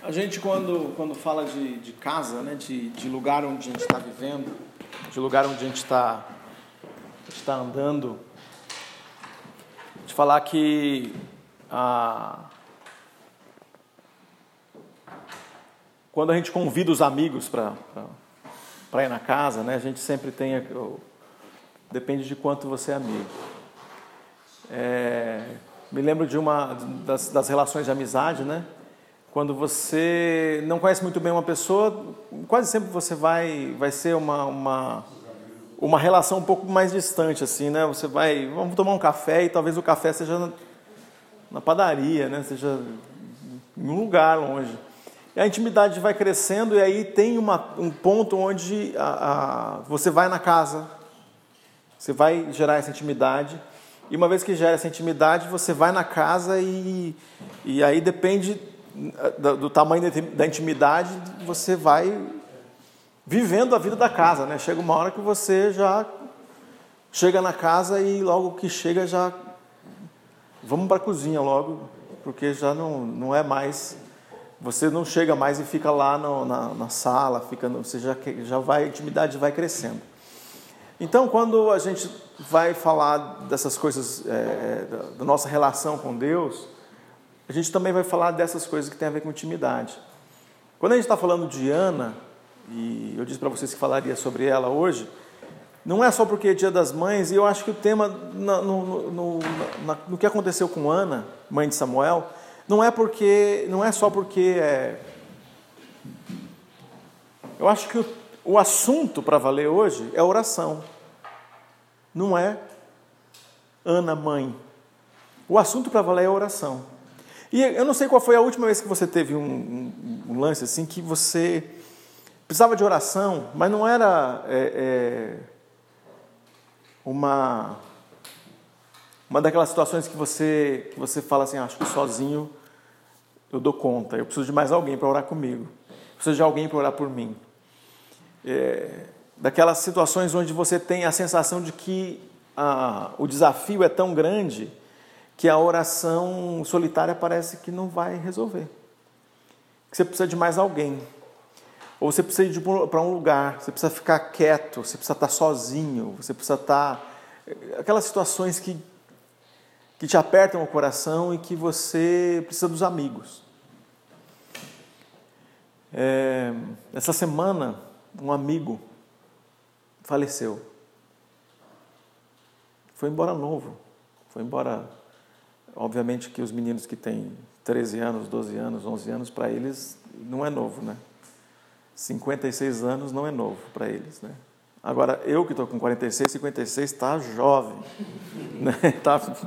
A gente, quando, quando fala de, de casa, né, de, de lugar onde a gente está vivendo, de lugar onde a gente está está andando, de falar que quando a gente convida os amigos para ir na casa, né, a gente sempre tem. Depende de quanto você é amigo. É, me lembro de uma das, das relações de amizade, né? Quando você não conhece muito bem uma pessoa, quase sempre você vai, vai ser uma, uma, uma relação um pouco mais distante, assim, né? Você vai, vamos tomar um café e talvez o café seja na, na padaria, né? Seja em um lugar longe. E a intimidade vai crescendo e aí tem uma, um ponto onde a, a, você vai na casa, você vai gerar essa intimidade e uma vez que gera essa intimidade, você vai na casa e, e aí depende do, tamanho da intimidade, você vai vivendo a vida da casa, né? Chega uma hora que você já chega na casa e logo que chega já vamos para a cozinha logo, porque já não, não é mais você não chega mais e fica lá no, na, na, sala, fica, você já, já vai, a intimidade vai crescendo. Então, quando a gente vai falar dessas coisas, é, da, da, nossa relação com Deus, a gente também vai falar dessas coisas que tem a ver com intimidade. Quando a gente está falando de Ana, e eu disse para vocês que falaria sobre ela hoje, não é só porque é Dia das Mães, e eu acho que o tema, no, no, no, que aconteceu com Ana, mãe de Samuel, não é porque, não é só porque é. Eu acho que o, o assunto para valer hoje é oração. Não é Ana mãe. O assunto para valer é oração. E eu não sei qual foi a última vez que você teve um, um, um lance assim que você precisava de oração, mas não era é, é, uma uma daquelas situações que você que você fala assim, ah, acho que sozinho eu dou conta. Eu preciso de mais alguém para orar comigo. Preciso de alguém para orar por mim é, daquelas situações onde você tem a sensação de que a, o desafio é tão grande que a oração solitária parece que não vai resolver. Que você precisa de mais alguém. Ou você precisa ir para um lugar, você precisa ficar quieto, você precisa estar sozinho, você precisa estar. Aquelas situações que, que te apertam o coração e que você precisa dos amigos. É, essa semana, um amigo faleceu. Foi embora novo. Foi embora. Obviamente que os meninos que têm 13 anos, 12 anos, 11 anos, para eles não é novo, né? 56 anos não é novo para eles, né? Agora, eu que estou com 46, 56 está jovem, né?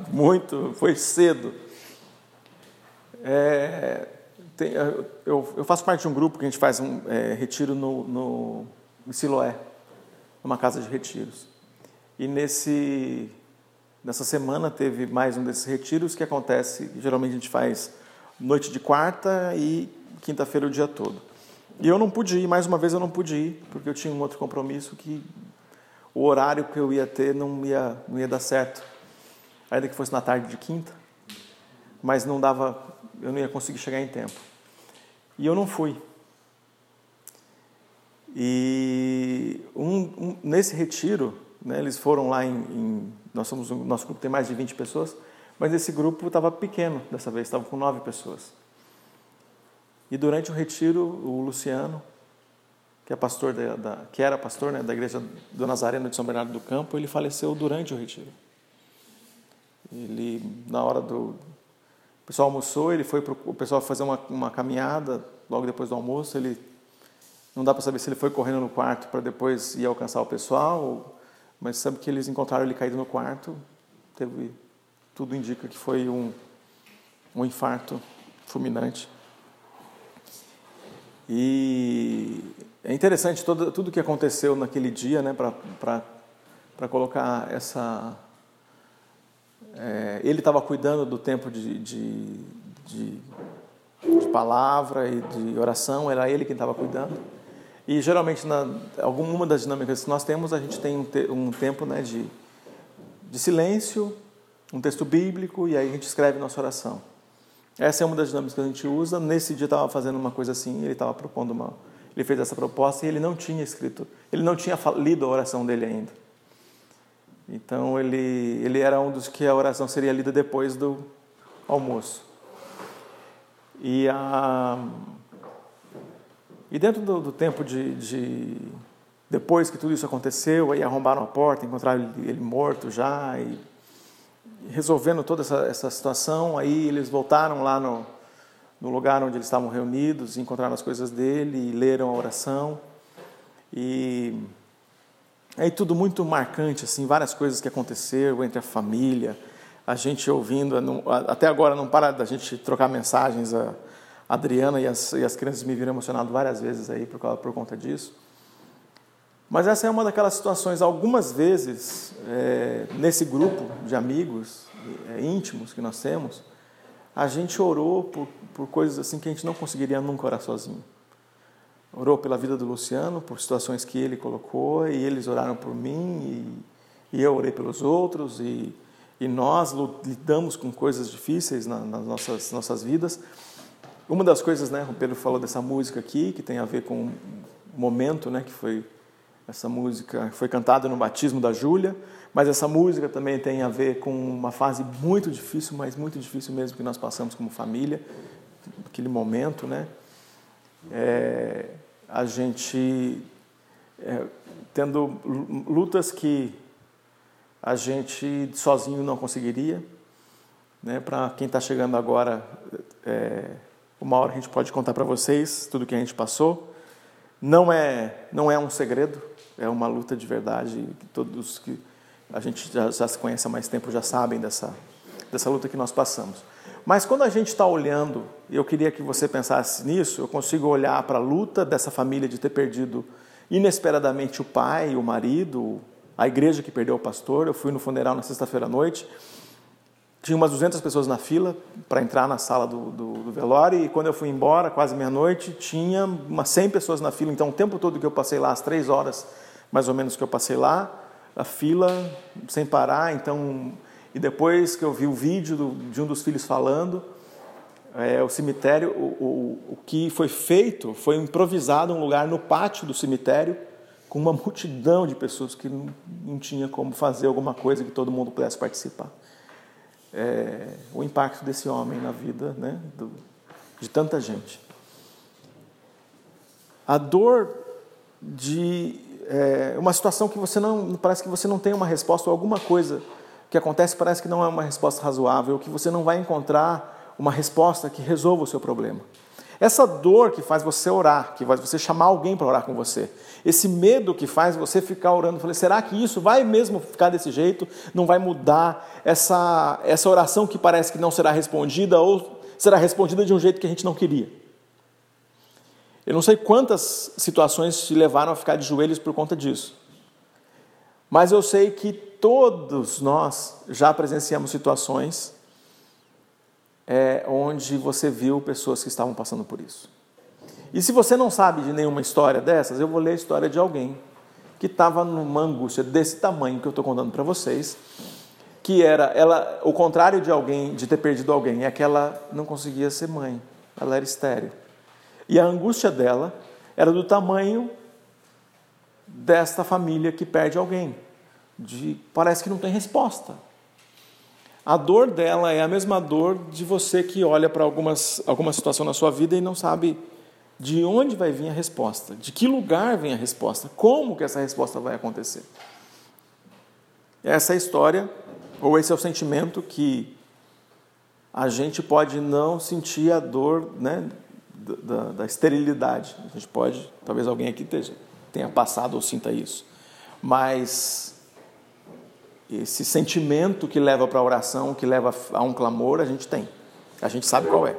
muito, foi cedo. É, tem, eu, eu, faço parte de um grupo que a gente faz um é, retiro no, no, em Siloé, numa casa de retiros. E nesse, nessa semana teve mais um desses retiros que acontece, geralmente a gente faz noite de quarta e quinta-feira o dia todo. E eu não pude ir, mais uma vez eu não pude ir, porque eu tinha um outro compromisso que o horário que eu ia ter não ia, não ia dar certo. Ainda que fosse na tarde de quinta, mas não dava, eu não ia conseguir chegar em tempo. E eu não fui. E um, um, nesse retiro, né, eles foram lá em, em nós somos um, nosso grupo tem mais de 20 pessoas, mas esse grupo estava pequeno dessa vez, estava com nove pessoas. E durante o retiro, o Luciano, que é pastor da, da, que era pastor né, da igreja do Nazareno de São Bernardo do Campo, ele faleceu durante o retiro. Ele na hora do o pessoal almoçou, ele foi para o pessoal fazer uma, uma caminhada logo depois do almoço. Ele não dá para saber se ele foi correndo no quarto para depois ir alcançar o pessoal, mas sabe que eles encontraram ele caído no quarto. Teve tudo indica que foi um, um infarto fulminante. E é interessante todo, tudo que aconteceu naquele dia, né, para colocar essa é, ele estava cuidando do tempo de, de, de, de, palavra e de oração, era ele quem estava cuidando. E geralmente, na alguma das dinâmicas que nós temos, a gente tem um, te, um tempo né, de, de silêncio, um texto bíblico, e aí a gente escreve nossa oração. Essa é uma das dinâmicas que a gente usa. Nesse dia estava fazendo uma coisa assim, ele estava propondo uma, ele fez essa proposta e ele não tinha escrito, ele não tinha lido a oração dele ainda. Então ele ele era um dos que a oração seria lida depois do almoço. E a e dentro do, do tempo de, de, depois que tudo isso aconteceu, aí arrombaram a porta, encontraram ele, ele morto já e resolvendo toda essa, essa situação, aí eles voltaram lá no, no lugar onde eles estavam reunidos, encontraram as coisas dele e leram a oração. E aí tudo muito marcante, assim, várias coisas que aconteceram entre a família, a gente ouvindo, até agora não para da gente trocar mensagens, a Adriana e as, e as crianças me viram emocionado várias vezes aí por, por conta disso. Mas essa é uma daquelas situações, algumas vezes, é, nesse grupo de amigos é, íntimos que nós temos, a gente orou por, por coisas assim que a gente não conseguiria nunca orar sozinho. Orou pela vida do Luciano, por situações que ele colocou, e eles oraram por mim, e, e eu orei pelos outros, e, e nós lidamos com coisas difíceis na, nas nossas, nossas vidas. Uma das coisas, né, o Pedro falou dessa música aqui, que tem a ver com o momento, né, que foi essa música foi cantada no batismo da Júlia, mas essa música também tem a ver com uma fase muito difícil, mas muito difícil mesmo que nós passamos como família, aquele momento, né? É, a gente é, tendo lutas que a gente sozinho não conseguiria, né? Para quem está chegando agora, é, uma hora a gente pode contar para vocês tudo que a gente passou. Não é, não é um segredo, é uma luta de verdade. Todos que a gente já, já se conhece há mais tempo já sabem dessa, dessa luta que nós passamos. Mas quando a gente está olhando, eu queria que você pensasse nisso, eu consigo olhar para a luta dessa família de ter perdido inesperadamente o pai, o marido, a igreja que perdeu o pastor. Eu fui no funeral na sexta-feira à noite, tinha umas 200 pessoas na fila para entrar na sala do, do, do, velório, e quando eu fui embora, quase meia-noite, tinha umas 100 pessoas na fila. Então, o tempo todo que eu passei lá, as três horas mais ou menos que eu passei lá, a fila sem parar. Então, e depois que eu vi o vídeo do, de um dos filhos falando, é, o cemitério, o, o, o que foi feito foi improvisado um lugar no pátio do cemitério com uma multidão de pessoas que não, não tinha como fazer alguma coisa que todo mundo pudesse participar. É, o impacto desse homem na vida né, do, de tanta gente. A dor de é, uma situação que você não parece que você não tem uma resposta ou alguma coisa que acontece parece que não é uma resposta razoável, que você não vai encontrar uma resposta que resolva o seu problema. Essa dor que faz você orar, que faz você chamar alguém para orar com você, esse medo que faz você ficar orando, falei, será que isso vai mesmo ficar desse jeito? Não vai mudar essa essa oração que parece que não será respondida ou será respondida de um jeito que a gente não queria? Eu não sei quantas situações te levaram a ficar de joelhos por conta disso. Mas eu sei que todos nós já presenciamos situações é, onde você viu pessoas que estavam passando por isso. E se você não sabe de nenhuma história dessas, eu vou ler a história de alguém que estava numa angústia desse tamanho que eu estou contando para vocês, que era ela, o contrário de alguém, de ter perdido alguém, é que ela não conseguia ser mãe, ela era estéril. E a angústia dela era do tamanho desta família que perde alguém. De, parece que não tem resposta. A dor dela é a mesma dor de você que olha para algumas, alguma situação na sua vida e não sabe de onde vai vir a resposta, de que lugar vem a resposta, como que essa resposta vai acontecer. Essa é a história, ou esse é o sentimento que a gente pode não sentir a dor né, da, da, esterilidade. A gente pode, talvez alguém aqui tenha, passado ou sinta isso, mas esse sentimento que leva para a oração, que leva a um clamor, a gente tem. A gente sabe qual é.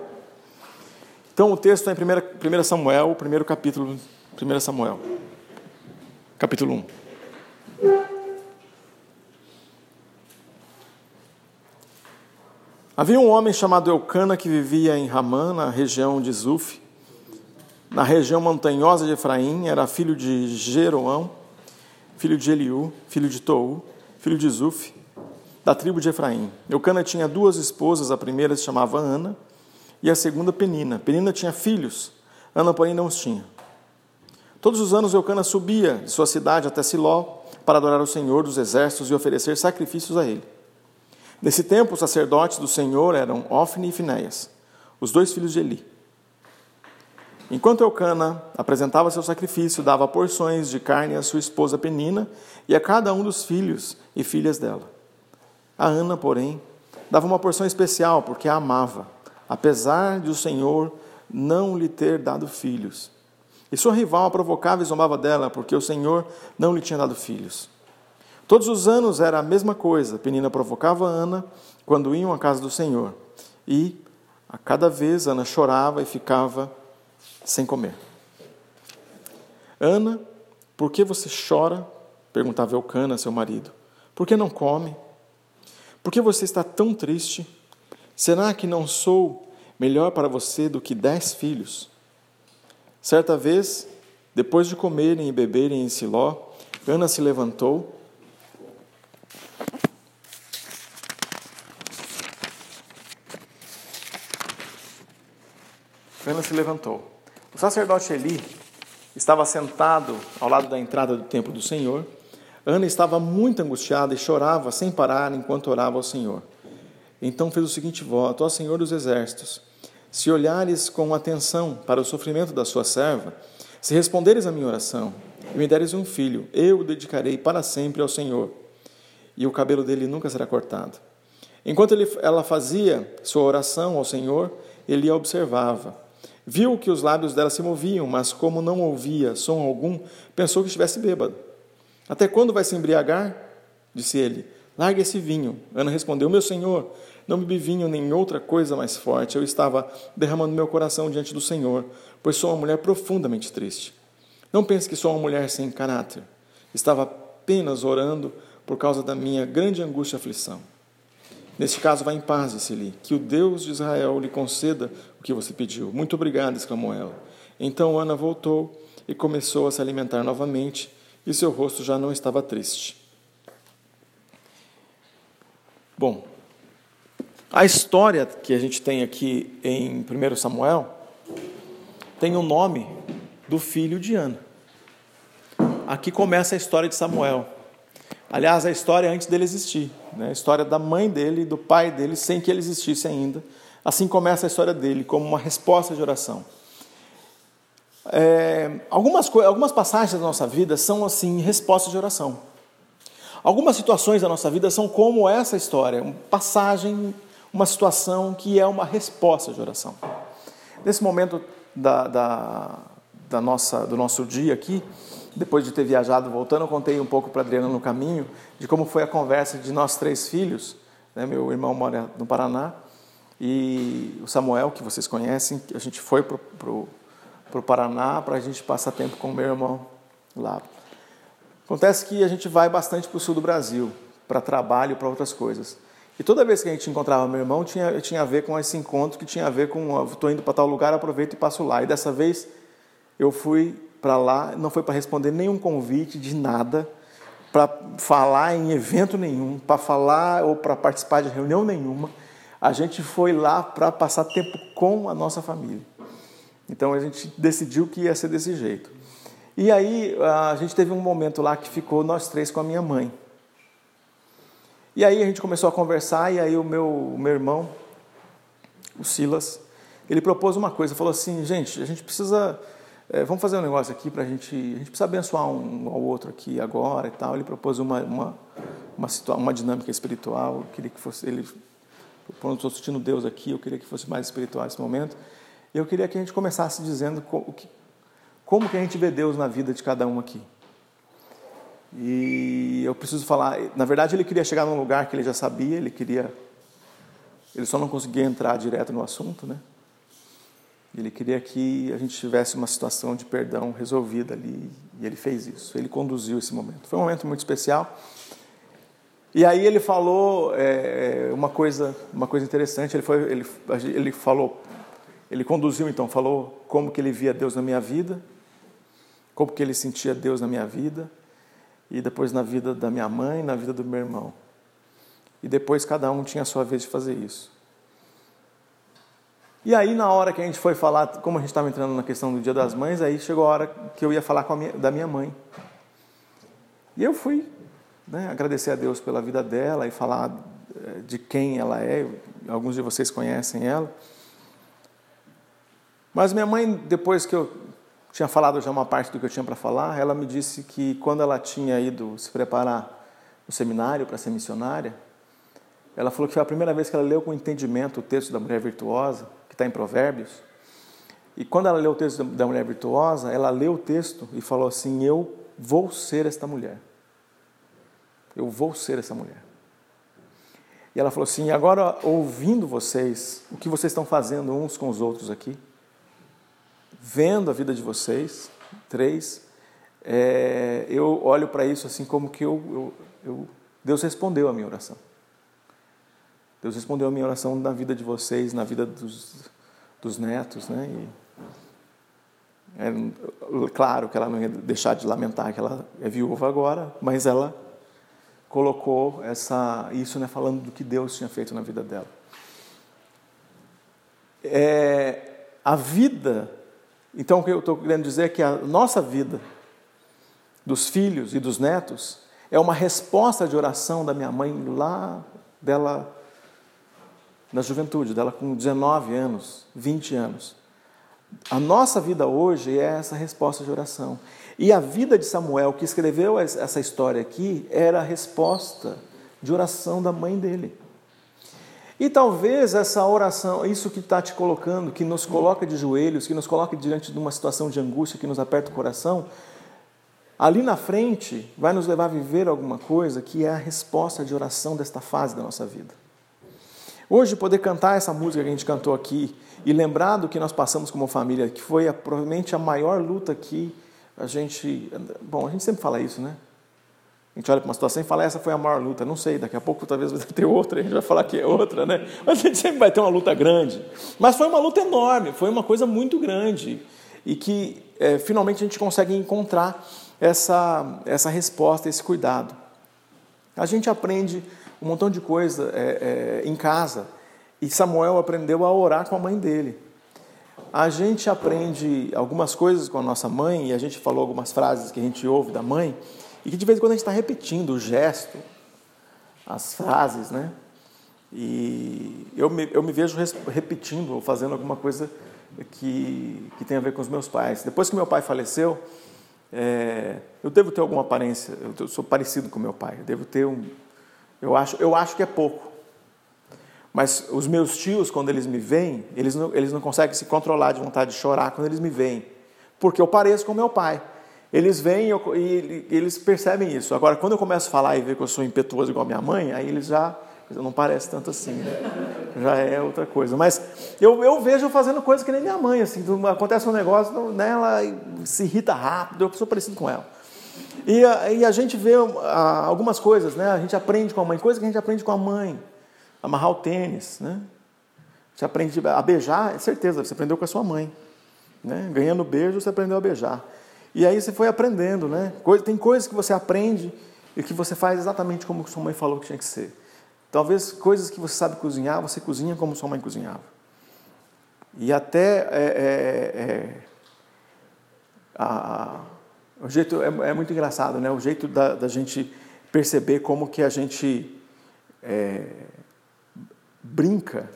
Então o texto é em 1 Samuel, o primeiro capítulo, 1 Samuel, capítulo 1. Havia um homem chamado Eucana que vivia em Ramã, na região de Zuf, na região montanhosa de Efraim, era filho de Jeroão, filho de Eliú, filho de Tou, filho de Zuf, da tribo de Efraim. Eucana tinha duas esposas, a primeira se chamava Ana, e a segunda Penina. Penina tinha filhos, Ana, porém, não os tinha. Todos os anos Eucana subia de sua cidade até Siló para adorar o Senhor dos exércitos e oferecer sacrifícios a ele. Nesse tempo, os sacerdotes do Senhor eram Ofne e Finéias, os dois filhos de Eli. Enquanto Eucana apresentava seu sacrifício, dava porções de carne à sua esposa Penina e a cada um dos filhos e filhas dela. A Ana, porém, dava uma porção especial porque a amava, apesar de o Senhor não lhe ter dado filhos. E sua rival a provocava e zombava dela, porque o Senhor não lhe tinha dado filhos. Todos os anos era a mesma coisa. Penina provocava Ana quando iam à casa do Senhor. E a cada vez Ana chorava e ficava sem comer. Ana, por que você chora? perguntava Elcana, seu marido. Por que não come? Por que você está tão triste? Será que não sou melhor para você do que dez filhos? Certa vez, depois de comerem e beberem em Siló, Ana se levantou. Ana se levantou. Sacerdote Eli estava sentado ao lado da entrada do templo do Senhor. Ana estava muito angustiada e chorava sem parar enquanto orava ao Senhor. Então fez o seguinte voto: Ó Senhor dos exércitos, se olhares com atenção para o sofrimento da sua serva, se responderes à minha oração e me deres um filho, eu o dedicarei para sempre ao Senhor, e o cabelo dele nunca será cortado. Enquanto ele, ela fazia sua oração ao Senhor, ele a observava. Viu que os lábios dela se moviam, mas como não ouvia som algum, pensou que estivesse bêbado. Até quando vai se embriagar? Disse ele. Largue esse vinho. Ana respondeu: Meu senhor, não bebi vinho nem outra coisa mais forte. Eu estava derramando meu coração diante do Senhor, pois sou uma mulher profundamente triste. Não pense que sou uma mulher sem caráter. Estava apenas orando por causa da minha grande angústia e aflição. Neste caso, vá em paz, disse-lhe, que o Deus de Israel lhe conceda o que você pediu. Muito obrigado, exclamou ela. Então Ana voltou e começou a se alimentar novamente, e seu rosto já não estava triste. Bom, a história que a gente tem aqui em 1 Samuel tem o nome do filho de Ana. Aqui começa a história de Samuel. Aliás, a história antes dele existir, né? a história da mãe dele e do pai dele sem que ele existisse ainda. Assim começa a história dele, como uma resposta de oração. É, algumas, algumas passagens da nossa vida são assim respostas de oração. Algumas situações da nossa vida são como essa história, uma passagem uma situação que é uma resposta de oração. Nesse momento da, da, da nossa, do nosso dia aqui, depois de ter viajado voltando, eu contei um pouco para Adriana no caminho de como foi a conversa de nós três filhos. Né? Meu irmão mora no Paraná e o Samuel, que vocês conhecem, a gente foi para o Paraná para a gente passar tempo com o meu irmão lá. Acontece que a gente vai bastante para o sul do Brasil, para trabalho, para outras coisas. E toda vez que a gente encontrava meu irmão, tinha, tinha a ver com esse encontro que tinha a ver com, estou indo para tal lugar, aproveito e passo lá. E dessa vez eu fui para lá, não foi para responder nenhum convite de nada, para falar em evento nenhum, para falar ou para participar de reunião nenhuma. A gente foi lá para passar tempo com a nossa família. Então a gente decidiu que ia ser desse jeito. E aí a gente teve um momento lá que ficou nós três com a minha mãe. E aí a gente começou a conversar e aí o meu, o meu irmão, o Silas, ele propôs uma coisa, falou assim, gente, a gente precisa, é, vamos fazer um negócio aqui para a gente, a gente precisa abençoar um ao outro aqui agora e tal. Ele propôs uma, uma, uma, uma dinâmica espiritual, queria que fosse, ele, quando estou assistindo Deus aqui, eu queria que fosse mais espiritual nesse momento. E eu queria que a gente começasse dizendo como que, como que a gente vê Deus na vida de cada um aqui. E eu preciso falar, na verdade ele queria chegar num lugar que ele já sabia, ele queria ele só não conseguia entrar direto no assunto, né? Ele queria que a gente tivesse uma situação de perdão resolvida ali, e ele fez isso. Ele conduziu esse momento. Foi um momento muito especial. E aí ele falou é, uma coisa, uma coisa interessante. Ele foi, ele, ele falou, ele conduziu então, falou como que ele via Deus na minha vida, como que ele sentia Deus na minha vida, e depois na vida da minha mãe, na vida do meu irmão. E depois cada um tinha a sua vez de fazer isso. E aí, na hora que a gente foi falar, como a gente estava entrando na questão do Dia das Mães, aí chegou a hora que eu ia falar minha, da minha mãe. E eu fui né, agradecer a Deus pela vida dela e falar eh, de quem ela é. Alguns de vocês conhecem ela. Mas minha mãe, depois que eu tinha falado já uma parte do que eu tinha para falar, ela me disse que quando ela tinha ido se preparar no seminário para ser missionária, ela falou que foi a primeira vez que ela leu com entendimento o texto da mulher virtuosa, que está em Provérbios. E quando ela leu o texto da mulher virtuosa, ela leu o texto e falou assim: Eu vou ser esta mulher. Eu vou ser essa mulher. E ela falou assim: agora ouvindo vocês, o que vocês estão fazendo uns com os outros aqui, vendo a vida de vocês, três, é, eu olho para isso assim como que eu, eu, eu, Deus respondeu a minha oração. Deus respondeu a minha oração na vida de vocês, na vida dos, dos netos, né? E, é, claro que ela não ia deixar de lamentar que ela é viúva agora, mas ela colocou essa, isso né, falando do que Deus tinha feito na vida dela. É, a vida, então o que eu estou querendo dizer é que a nossa vida, dos filhos e dos netos, é uma resposta de oração da minha mãe lá dela na juventude, dela com 19 anos, 20 anos. A nossa vida hoje é essa resposta de oração. E a vida de Samuel, que escreveu essa história aqui, era a resposta de oração da mãe dele. E talvez essa oração, isso que está te colocando, que nos coloca de joelhos, que nos coloca diante de uma situação de angústia, que nos aperta o coração, ali na frente vai nos levar a viver alguma coisa que é a resposta de oração desta fase da nossa vida. Hoje, poder cantar essa música que a gente cantou aqui e lembrar do que nós passamos como família, que foi a, provavelmente a maior luta que a gente. Bom, a gente sempre fala isso, né? A gente olha para uma situação e fala, essa foi a maior luta. Não sei, daqui a pouco talvez vai ter outra, a gente vai falar que é outra, né? Mas a gente sempre vai ter uma luta grande. Mas foi uma luta enorme, foi uma coisa muito grande. E que é, finalmente a gente consegue encontrar essa, essa resposta, esse cuidado. A gente aprende um montão de coisa é, é, em casa. E Samuel aprendeu a orar com a mãe dele. A gente aprende algumas coisas com a nossa mãe, e a gente falou algumas frases que a gente ouve da mãe, e que de vez em quando a gente está repetindo o gesto, as frases, né? E eu me, eu me vejo repetindo ou fazendo alguma coisa que, que tem a ver com os meus pais. Depois que meu pai faleceu, é, eu devo ter alguma aparência, eu sou parecido com meu pai, eu devo ter um, eu acho, eu acho que é pouco. Mas os meus tios, quando eles me veem, eles não, eles não conseguem se controlar de vontade de chorar quando eles me veem. Porque eu pareço com meu pai. Eles vêm e, eles percebem isso. Agora, quando eu começo a falar e ver que eu sou impetuoso igual minha mãe, aí eles já não parece tanto assim, né? já é outra coisa. Mas eu, eu vejo fazendo coisas que nem minha mãe, assim, acontece um negócio, né, ela se irrita rápido, eu sou parecido com ela. E a, e a gente vê a, algumas coisas, né? A gente aprende com a mãe, coisas que a gente aprende com a mãe. Amarrar o tênis, né? Você aprende a beijar, é certeza, você aprendeu com a sua mãe. Né? Ganhando beijo, você aprendeu a beijar. E aí você foi aprendendo, né? Tem coisas que você aprende e que você faz exatamente como sua mãe falou que tinha que ser. Talvez coisas que você sabe cozinhar, você cozinha como sua mãe cozinhava. E até é, é, é, a, o jeito é, é muito engraçado, né? O jeito da, da, gente perceber como que a gente é, brinca,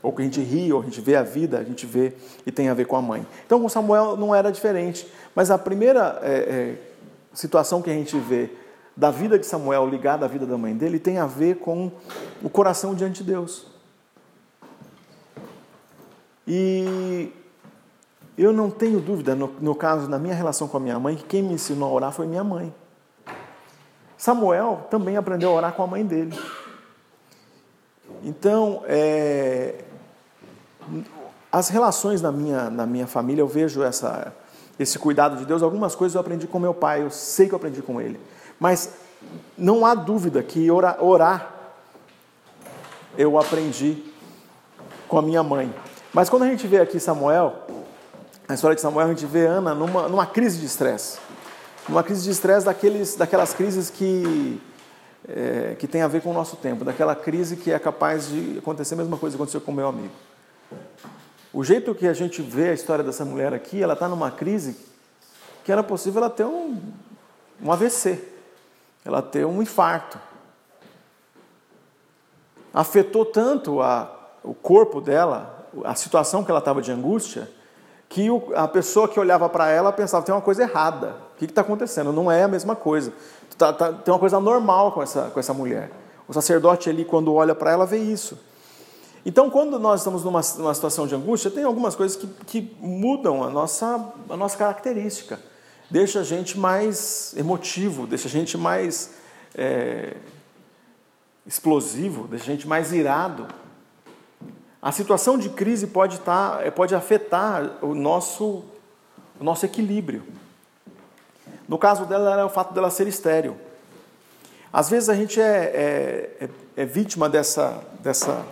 ou que a gente ri, ou a gente vê a vida, a gente vê e tem a ver com a mãe. Então, com Samuel não era diferente. Mas a primeira é, situação que a gente vê da vida de Samuel ligada à vida da mãe dele tem a ver com o coração diante de Deus. E eu não tenho dúvida, no, no caso, na minha relação com a minha mãe, que quem me ensinou a orar foi minha mãe. Samuel também aprendeu a orar com a mãe dele. Então, é, as relações na minha, na minha família, eu vejo essa, esse cuidado de Deus. Algumas coisas eu aprendi com meu pai, eu sei que eu aprendi com ele. Mas não há dúvida que orar, orar eu aprendi com a minha mãe. Mas quando a gente vê aqui Samuel, na história de Samuel, a gente vê Ana numa, numa crise de estresse. Numa crise de estresse daqueles, daquelas crises que, é, que tem a ver com o nosso tempo, daquela crise que é capaz de acontecer a mesma coisa que aconteceu com o meu amigo. O jeito que a gente vê a história dessa mulher aqui, ela está numa crise que era possível ela ter um, um AVC, ela ter um infarto. Afetou tanto a, o corpo dela, a situação que ela estava de angústia, que o, a pessoa que olhava para ela pensava: tem uma coisa errada, o que está acontecendo? Não é a mesma coisa. Tá, tá, tem uma coisa normal com essa, com essa mulher. O sacerdote ali, quando olha para ela, vê isso. Então, quando nós estamos numa, numa situação de angústia, tem algumas coisas que, que mudam a nossa, a nossa característica. Deixa a gente mais emotivo, deixa a gente mais é, explosivo, deixa a gente mais irado. A situação de crise pode, estar, tá, pode afetar o nosso, o nosso equilíbrio. No caso dela, era o fato dela ser estéreo. Às vezes a gente é, é, é, é vítima dessa, dessa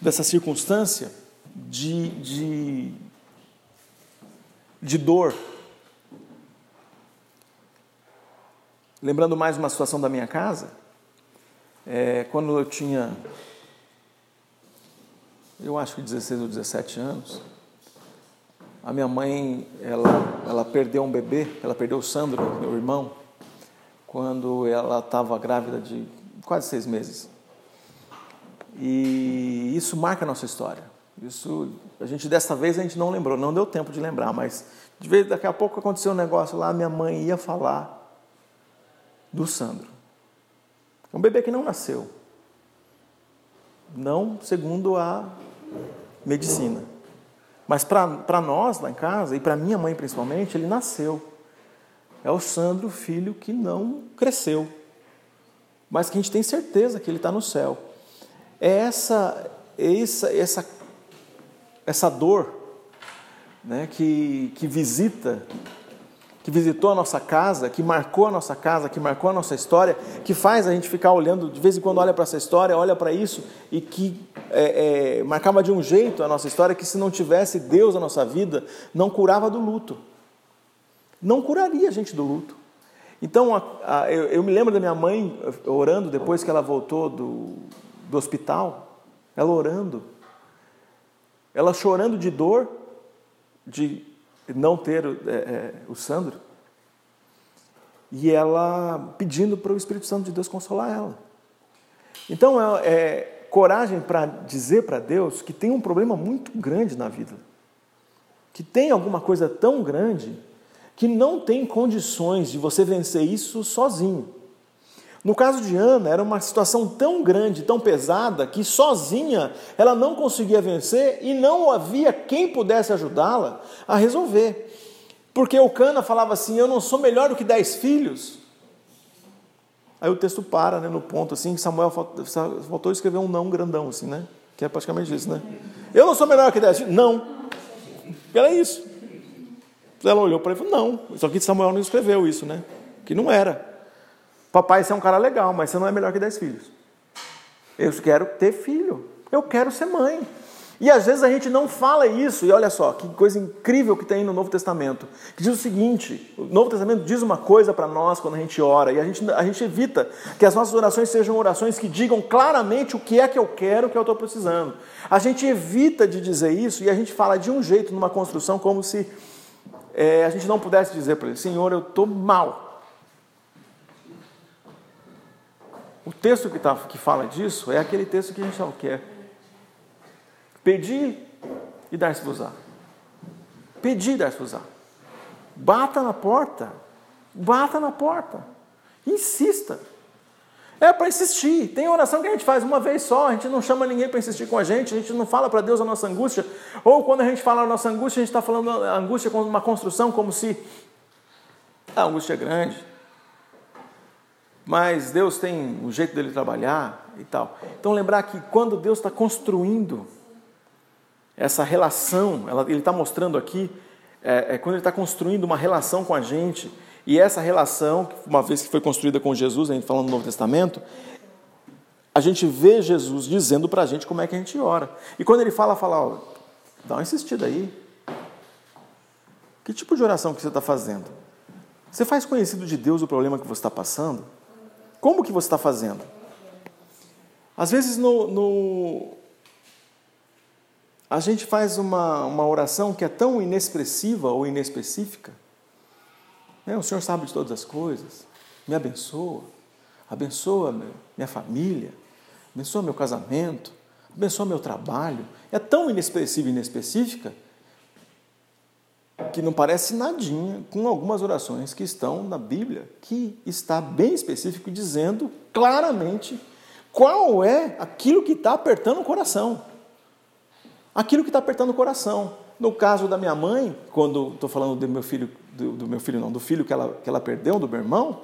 dessa circunstância de, de, de dor. Lembrando mais uma situação da minha casa, é, quando eu tinha, eu acho que 16 ou 17 anos, a minha mãe, ela, ela perdeu um bebê, ela perdeu o Sandro, meu irmão, quando ela estava grávida de quase seis meses. E isso marca a nossa história. Isso, a gente dessa vez a gente não lembrou, não deu tempo de lembrar, mas de vez daqui a pouco aconteceu um negócio lá, minha mãe ia falar do Sandro. É um bebê que não nasceu. Não segundo a medicina. Mas para nós lá em casa, e para minha mãe principalmente, ele nasceu. É o Sandro, filho que não cresceu. Mas que a gente tem certeza que ele está no céu é essa, essa, essa, essa dor né, que, que visita, que visitou a nossa casa, que marcou a nossa casa, que marcou a nossa história, que faz a gente ficar olhando, de vez em quando olha para essa história, olha para isso, e que é, é, marcava de um jeito a nossa história que se não tivesse Deus na nossa vida, não curava do luto. Não curaria a gente do luto. Então, a, a, eu, eu, me lembro da minha mãe orando depois que ela voltou do, do hospital, ela orando, ela chorando de dor de não ter é, é, o Sandro, e ela pedindo para o Espírito Santo de Deus consolar ela. Então, é, é coragem para dizer para Deus que tem um problema muito grande na vida, que tem alguma coisa tão grande que não tem condições de você vencer isso sozinho. No caso de Ana, era uma situação tão grande, tão pesada, que sozinha ela não conseguia vencer e não havia quem pudesse ajudá-la a resolver. Porque o Cana falava assim: Eu não sou melhor do que dez filhos. Aí o texto para né, no ponto assim, Samuel voltou a escrever um não grandão, assim, né? Que é praticamente isso, né? Eu não sou melhor que dez filhos? Não. Era isso. Ela olhou para ele e falou: Não. Só que Samuel não escreveu isso, né? Que não era. Papai, você é um cara legal, mas você não é melhor que dez filhos. Eu quero ter filho. Eu quero ser mãe. E às vezes a gente não fala isso, e olha só, que coisa incrível que tem no Novo Testamento, que diz o seguinte: o Novo Testamento diz uma coisa para nós quando a gente ora, e a gente, a gente evita que as nossas orações sejam orações que digam claramente o que é que eu quero, o que eu estou precisando. A gente evita de dizer isso e a gente fala de um jeito numa construção como se é, a gente não pudesse dizer para ele: Senhor, eu estou mal, O texto que, tá, que fala disso é aquele texto que a gente não quer. Pedir e dar-se-vos-á. Pedir e dar-se-vos-á. Bata na porta. Bata na porta. Insista. É para insistir. Tem oração que a gente faz uma vez só, a gente não chama ninguém para insistir com a gente, a gente não fala para Deus a nossa angústia. Ou quando a gente fala a nossa angústia, a gente está falando a angústia como uma construção, como se a angústia é grande, mas Deus tem o jeito dele trabalhar e tal. Então, lembrar que quando Deus está construindo essa relação, ele está mostrando aqui, é, é, quando ele está construindo uma relação com a gente, e essa relação, uma vez que foi construída com Jesus, a gente falando no Novo Testamento, a gente vê Jesus dizendo para a gente como é que a gente ora. E quando ele fala, fala, ó, dá uma insistida aí. Que tipo de oração que você está fazendo? Você faz conhecido de Deus o problema que você está passando? Como que você está fazendo? Às vezes no, no, a gente faz uma, uma oração que é tão inexpressiva ou inespecífica. Né? O Senhor sabe de todas as coisas, me abençoa, abençoa minha família, abençoa meu casamento, abençoa meu trabalho. É tão inexpressiva e inespecífica que não parece nadinha com algumas orações que estão na Bíblia, que está bem específico, dizendo claramente qual é aquilo que está apertando o coração. Aquilo que está apertando o coração. No caso da minha mãe, quando estou falando do meu filho, do, do, meu filho não, do filho que ela, que ela perdeu, do meu irmão,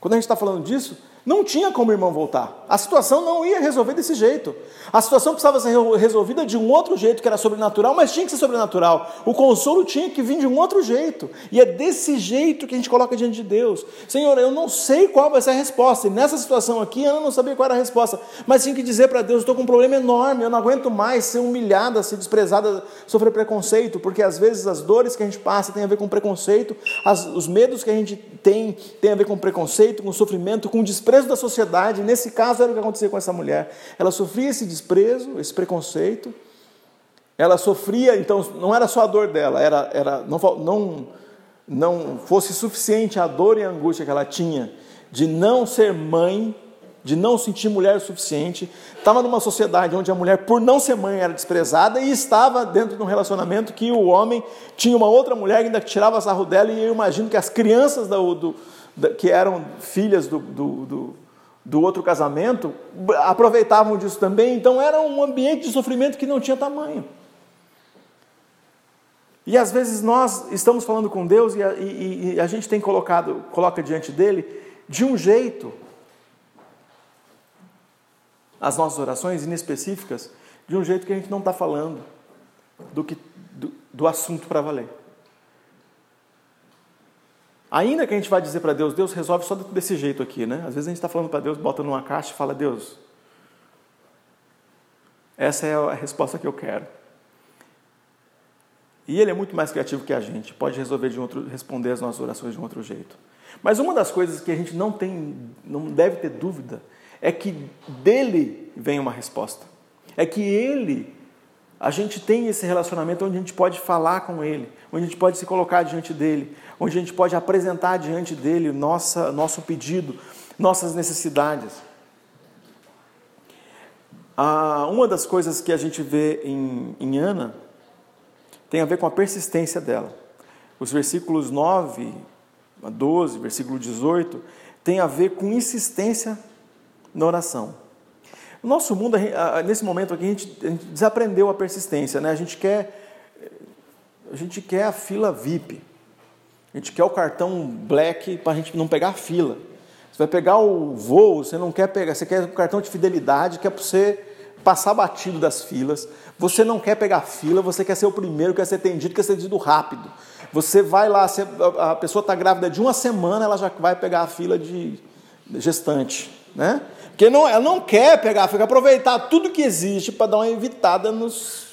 quando a gente está falando disso, não tinha como o irmão voltar. A situação não ia resolver desse jeito. A situação precisava ser resolvida de um outro jeito, que era sobrenatural, mas tinha que ser sobrenatural. O consolo tinha que vir de um outro jeito. E é desse jeito que a gente coloca diante de Deus. Senhor, eu não sei qual vai ser a resposta. E nessa situação aqui, eu não sabia qual era a resposta. Mas tinha que dizer para Deus: estou com um problema enorme, eu não aguento mais ser humilhada, ser desprezada, sofrer preconceito. Porque às vezes as dores que a gente passa têm a ver com preconceito, as, os medos que a gente tem têm a ver com preconceito, com sofrimento, com desprezo desprezo da sociedade. Nesse caso era o que acontecia com essa mulher. Ela sofria esse desprezo, esse preconceito. Ela sofria, então, não era só a dor dela, era, era não, não, não fosse suficiente a dor e a angústia que ela tinha de não ser mãe, de não sentir mulher o suficiente. Estava numa sociedade onde a mulher, por não ser mãe, era desprezada e estava dentro de um relacionamento que o homem tinha uma outra mulher que ainda tirava sarro dela. E eu imagino que as crianças do, do que eram filhas do, do, do, do outro casamento, aproveitavam disso também, então era um ambiente de sofrimento que não tinha tamanho. E às vezes nós estamos falando com Deus e a, e, e a, gente tem colocado, coloca diante dele de um jeito as nossas orações inespecíficas, de um jeito que a gente não está falando do, que, do, do assunto para valer. Ainda que a gente vai dizer para Deus, Deus resolve só desse jeito aqui, né? Às vezes a gente está falando para Deus, bota numa caixa e fala, Deus, essa é a resposta que eu quero. E Ele é muito mais criativo que a gente, pode resolver de outro, responder as nossas orações de um outro jeito. Mas uma das coisas que a gente não tem, não deve ter dúvida, é que dele vem uma resposta. É que Ele a gente tem esse relacionamento onde a gente pode falar com Ele, onde a gente pode se colocar diante dele, onde a gente pode apresentar diante dele nossa, nosso pedido, nossas necessidades. Ah, uma das coisas que a gente vê em, em Ana tem a ver com a persistência dela. Os versículos 9 a 12, versículo 18, tem a ver com insistência na oração. Nosso mundo, nesse momento aqui, a gente, a gente desaprendeu a persistência, né? A gente quer, a gente quer a fila VIP. A gente quer o cartão black para a gente não pegar a fila. Você vai pegar o voo, você não quer pegar, você quer o cartão de fidelidade, que é para você passar batido das filas. Você não quer pegar fila, você quer ser o primeiro, quer ser atendido, quer ser atendido rápido. Você vai lá, a pessoa está grávida de uma semana, ela já vai pegar a fila de gestante, né? Porque não, ela não quer pegar, fica aproveitar tudo que existe para dar uma evitada nos.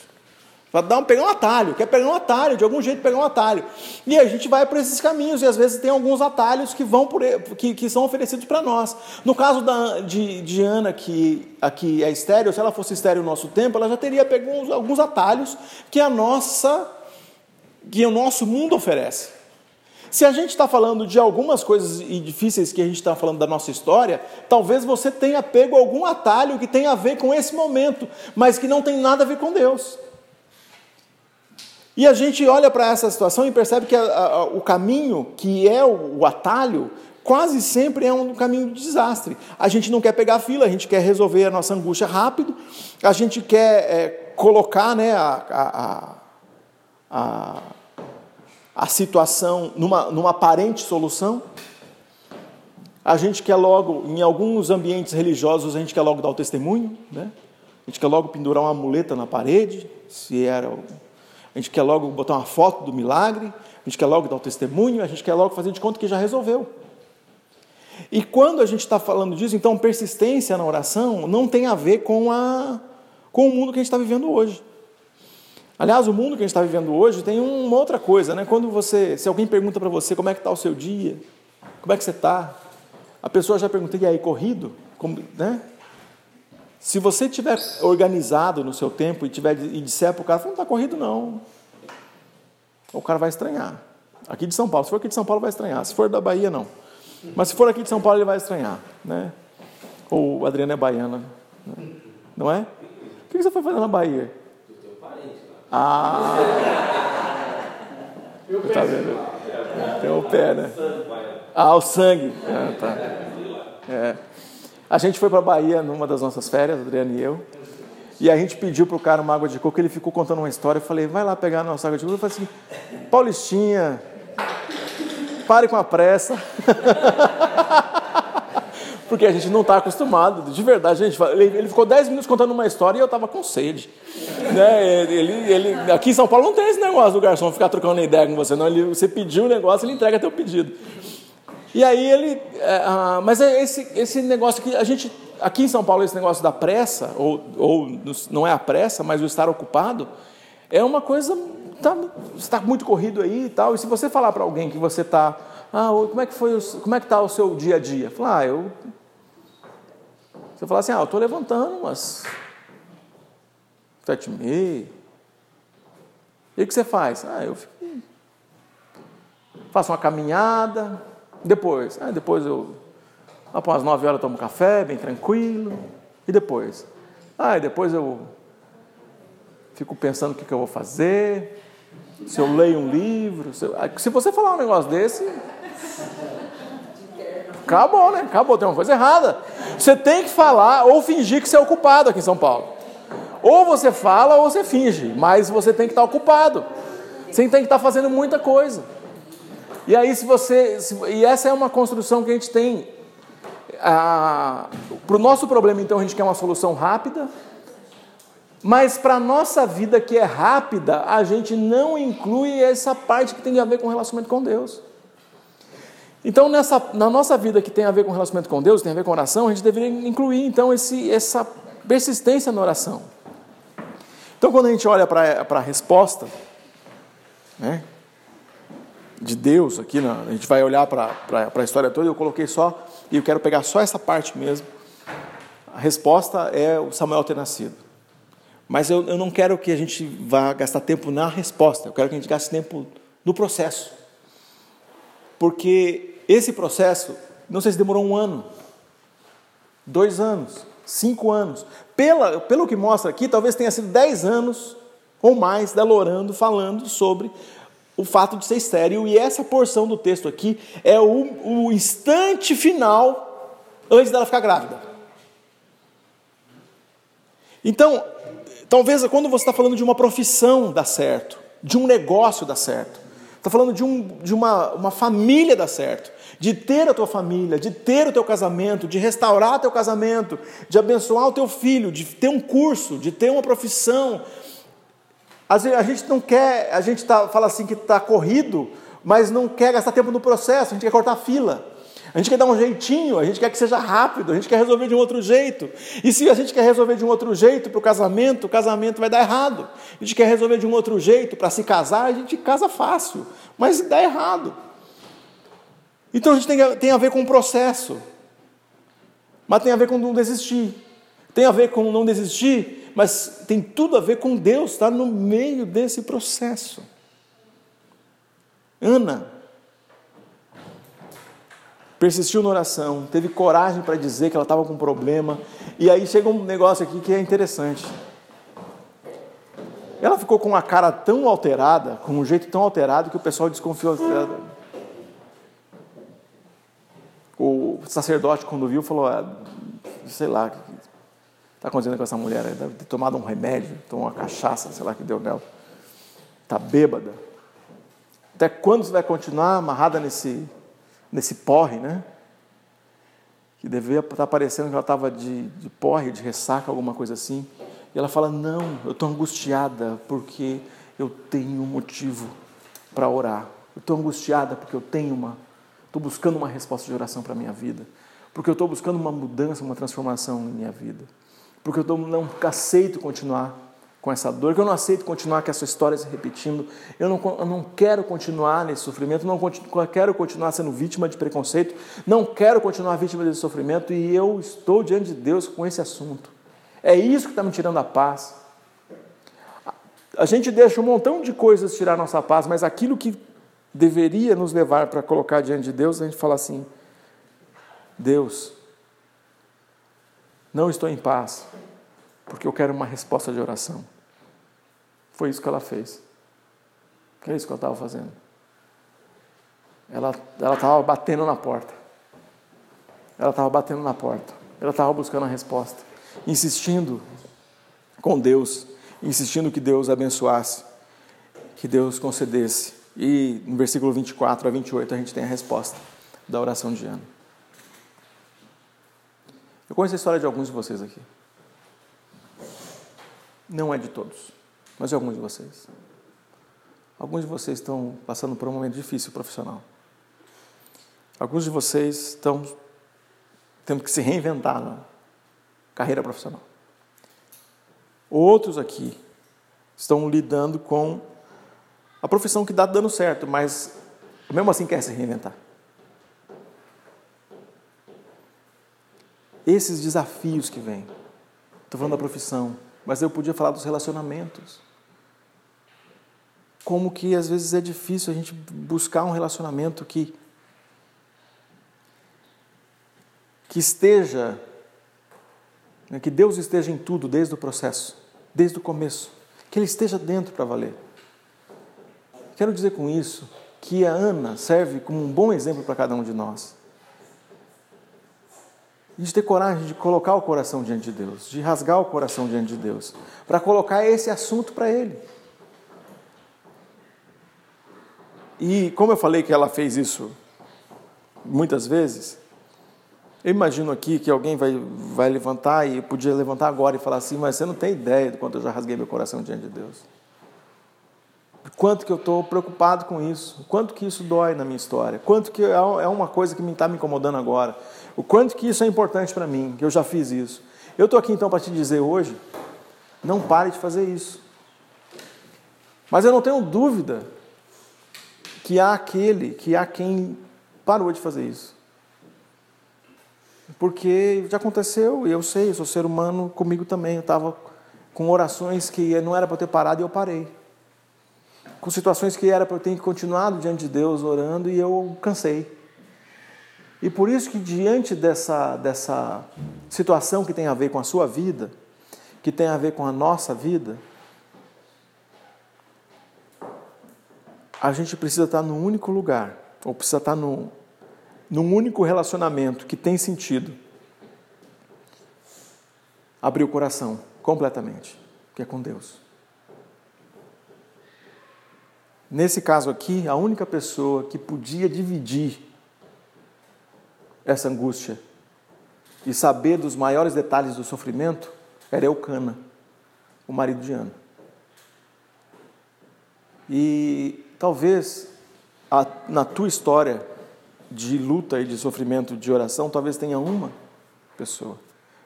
Para dar um, pegar um atalho, quer pegar um atalho, de algum jeito pegar um atalho. E a gente vai por esses caminhos, e às vezes tem alguns atalhos que vão por, que, que são oferecidos para nós. No caso da, de, de Ana, que aqui é estéreo, se ela fosse estéreo no nosso tempo, ela já teria pego uns, alguns atalhos que a nossa, que o nosso mundo oferece. Se a gente está falando de algumas coisas difíceis que a gente está falando da nossa história, talvez você tenha pego algum atalho que tenha a ver com esse momento, mas que não tem nada a ver com Deus. E a gente olha para essa situação e percebe que a, a, o caminho que é o, o atalho quase sempre é um caminho de desastre. A gente não quer pegar fila, a gente quer resolver a nossa angústia rápido, a gente quer é, colocar né, a, a, a, situação numa, numa aparente solução. A gente quer logo, em alguns ambientes religiosos, a gente quer logo dar o testemunho, né? A gente quer logo pendurar uma muleta na parede, se era. A gente quer logo botar uma foto do milagre, a gente quer logo dar o testemunho, a gente quer logo fazer de conta que já resolveu. E quando a gente está falando disso, então persistência na oração não tem a ver com, a, com o mundo que a gente está vivendo hoje. Aliás, o mundo que a gente está vivendo hoje tem uma outra coisa, né? Quando você, se alguém pergunta para você como é que está o seu dia, como é que você está, a pessoa já pergunta, e aí, corrido? Como, né? Se você tiver organizado no seu tempo e, tiver, e disser para o cara, não está corrido não, o cara vai estranhar. Aqui de São Paulo, se for aqui de São Paulo vai estranhar, se for da Bahia não. Mas se for aqui de São Paulo ele vai estranhar, né? Ou o Adriano é baiana, né? não é? O que você foi fazer na Bahia? Do teu parente lá. Ah! tá vendo? Tem o pé, né? Ah, o sangue. Ah, tá. É. A gente foi para a Bahia numa das nossas férias, Adriano e eu. E a gente pediu para o cara uma água de coco, ele ficou contando uma história. Eu falei, vai lá pegar a nossa água de coco. Eu falei assim, Paulistinha, pare com a pressa. Porque a gente não está acostumado, de verdade. Gente, ele, ficou 10 minutos contando uma história e eu estava com sede. Né? Ele, ele, aqui em São Paulo não tem esse negócio do garçom ficar trocando ideia com você, não. Ele, você pediu o negócio, ele entrega teu pedido. E aí ele. É, ah, mas é esse, esse negócio que a gente. Aqui em São Paulo, esse negócio da pressa, ou, ou não é a pressa, mas o estar ocupado, é uma coisa. Tá, está muito corrido aí e tal. E se você falar para alguém que você está. Ah, como é que foi o, como é que está o seu dia a dia? Falar, ah, eu. Você fala assim, ah, eu estou levantando umas sete e meia. E o que você faz? Ah, eu fico, faço uma caminhada, depois, ah, depois eu, para umas 9 horas, tomo café, bem tranquilo. E depois? Ah, e depois eu fico pensando o que, que eu vou fazer, se eu leio um livro. Se, eu, ah, se você falar um negócio desse, acabou, né? Acabou, tem uma coisa errada. Você tem que falar ou fingir que você é ocupado aqui em São Paulo. Ou você fala ou você finge, mas você tem que estar ocupado. Você tem que estar fazendo muita coisa. E aí, se você. Se, e essa é uma construção que a gente tem. Para o nosso problema, então, a gente quer uma solução rápida. Mas para a nossa vida que é rápida, a gente não inclui essa parte que tem a ver com o relacionamento com Deus. Então, nessa, na nossa vida que tem a ver com relacionamento com Deus, tem a ver com oração, a gente deveria incluir então esse, essa persistência na oração. Então, quando a gente olha para a resposta, né, de Deus aqui, a gente vai olhar para a história toda, eu coloquei só, e eu quero pegar só essa parte mesmo. A resposta é o Samuel ter nascido. Mas eu, eu não quero que a gente vá gastar tempo na resposta, eu quero que a gente gaste tempo no processo. Porque esse processo, não sei se demorou um ano, dois anos, cinco anos. Pela, pelo que mostra aqui, talvez tenha sido dez anos ou mais dela orando, falando sobre o fato de ser estéril, e essa porção do texto aqui é o, o instante final antes dela ficar grávida. Então, talvez quando você está falando de uma profissão dá certo, de um negócio dá certo, está falando de, um, de uma, uma família dá certo, de ter a tua família, de ter o teu casamento, de restaurar o teu casamento, de abençoar o teu filho, de ter um curso, de ter uma profissão, às vezes a gente não quer, a gente tá, fala assim que está corrido, mas não quer gastar tempo no processo, a gente quer cortar fila. A gente quer dar um jeitinho, a gente quer que seja rápido, a gente quer resolver de um outro jeito. E se a gente quer resolver de um outro jeito para o casamento, o casamento vai dar errado. A gente quer resolver de um outro jeito para se casar, a gente casa fácil, mas dá errado. Então a gente tem, tem a ver com o processo, mas tem a ver com não desistir. Tem a ver com não desistir mas tem tudo a ver com Deus estar tá no meio desse processo. Ana persistiu na oração, teve coragem para dizer que ela estava com um problema, e aí chega um negócio aqui que é interessante. Ela ficou com uma cara tão alterada, com um jeito tão alterado, que o pessoal desconfiou. O sacerdote, quando viu, falou: ah, sei lá, está acontecendo com essa mulher? Ela deve ter tomado um remédio, tomou uma cachaça, sei lá que deu nela. Está bêbada. Até quando você vai continuar amarrada nesse, nesse porre, né? Que devia estar parecendo que ela estava de, de porre, de ressaca, alguma coisa assim. E ela fala: Não, eu estou angustiada porque eu tenho um motivo para orar. Eu estou angustiada porque eu tenho uma. Estou buscando uma resposta de oração para a minha vida. Porque eu estou buscando uma mudança, uma transformação em minha vida porque eu não aceito continuar com essa dor, que eu não aceito continuar com essa história se repetindo, eu não, eu não quero continuar nesse sofrimento, não quero continuar sendo vítima de preconceito, não quero continuar vítima desse sofrimento e eu estou diante de Deus com esse assunto. É isso que está me tirando a paz. A gente deixa um montão de coisas tirar nossa paz, mas aquilo que deveria nos levar para colocar diante de Deus, a gente fala assim: Deus, não estou em paz, porque eu quero uma resposta de oração. Foi isso que ela fez. Que é isso que eu estava fazendo. Ela estava batendo na porta. Ela estava batendo na porta. Ela estava buscando a resposta. Insistindo com Deus. Insistindo que Deus abençoasse. Que Deus concedesse. E no versículo 24 a 28 a gente tem a resposta da oração de Ana. Eu conheço a história de alguns de vocês aqui. Não é de todos, mas de alguns de vocês. Alguns de vocês estão passando por um momento difícil profissional. Alguns de vocês estão tendo que se reinventar na carreira profissional. Outros aqui estão lidando com a profissão que está dando certo, mas mesmo assim quer se reinventar. Esses desafios que vêm. Estou falando da profissão, mas eu podia falar dos relacionamentos. Como que às vezes é difícil a gente buscar um relacionamento que que esteja né, que Deus esteja em tudo desde o processo, desde o começo, que ele esteja dentro para valer. Quero dizer com isso que a Ana serve como um bom exemplo para cada um de nós. De ter coragem de colocar o coração diante de Deus, de rasgar o coração diante de Deus, para colocar esse assunto para Ele. E como eu falei que ela fez isso muitas vezes, eu imagino aqui que alguém vai, vai levantar e podia levantar agora e falar assim, mas você não tem ideia do quanto eu já rasguei meu coração diante de Deus. Quanto que eu estou preocupado com isso, quanto que isso dói na minha história, quanto que é, é uma coisa que está me incomodando agora, o quanto que isso é importante para mim, que eu já fiz isso. Eu estou aqui então para te dizer hoje, não pare de fazer isso. Mas eu não tenho dúvida que há aquele, que há quem parou de fazer isso. Porque já aconteceu, e eu sei, eu sou ser humano, comigo também. Eu estava com orações que não era para eu ter parado e eu parei com situações que era para eu ter continuado diante de Deus orando e eu cansei. E por isso que diante dessa, dessa situação que tem a ver com a sua vida, que tem a ver com a nossa vida, a gente precisa estar num único lugar, ou precisa estar num, num único relacionamento que tem sentido. Abrir o coração completamente, que é com Deus. Nesse caso aqui, a única pessoa que podia dividir essa angústia e saber dos maiores detalhes do sofrimento era Eucana, o marido de Ana. E talvez a, na tua história de luta e de sofrimento, de oração, talvez tenha uma pessoa.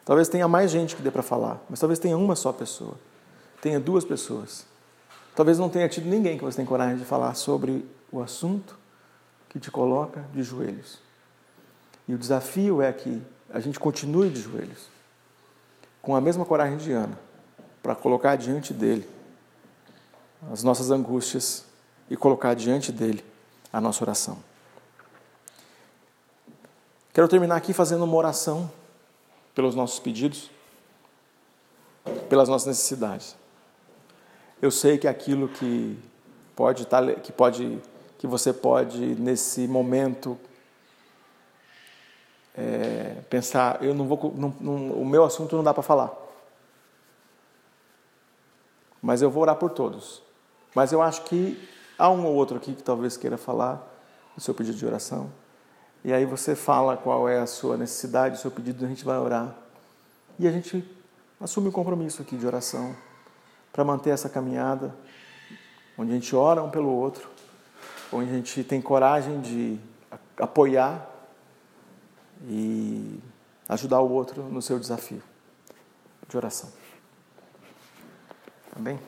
Talvez tenha mais gente que dê para falar, mas talvez tenha uma só pessoa. Tenha duas pessoas. Talvez não tenha tido ninguém que você tenha coragem de falar sobre o assunto que te coloca de joelhos. E o desafio é que a gente continue de joelhos, com a mesma coragem de Ana, para colocar diante dele as nossas angústias e colocar diante dele a nossa oração. Quero terminar aqui fazendo uma oração pelos nossos pedidos, pelas nossas necessidades. Eu sei que aquilo que pode tá que pode, que você pode nesse momento é, pensar, eu não vou, não, não, o meu assunto não dá para falar, mas eu vou orar por todos. Mas eu acho que há um ou outro aqui que talvez queira falar o seu pedido de oração. E aí você fala qual é a sua necessidade, o seu pedido, a gente vai orar. E a gente assume o compromisso aqui de oração para manter essa caminhada, onde a gente ora um pelo outro, onde a gente tem coragem de apoiar e ajudar o outro no seu desafio de oração. Amém?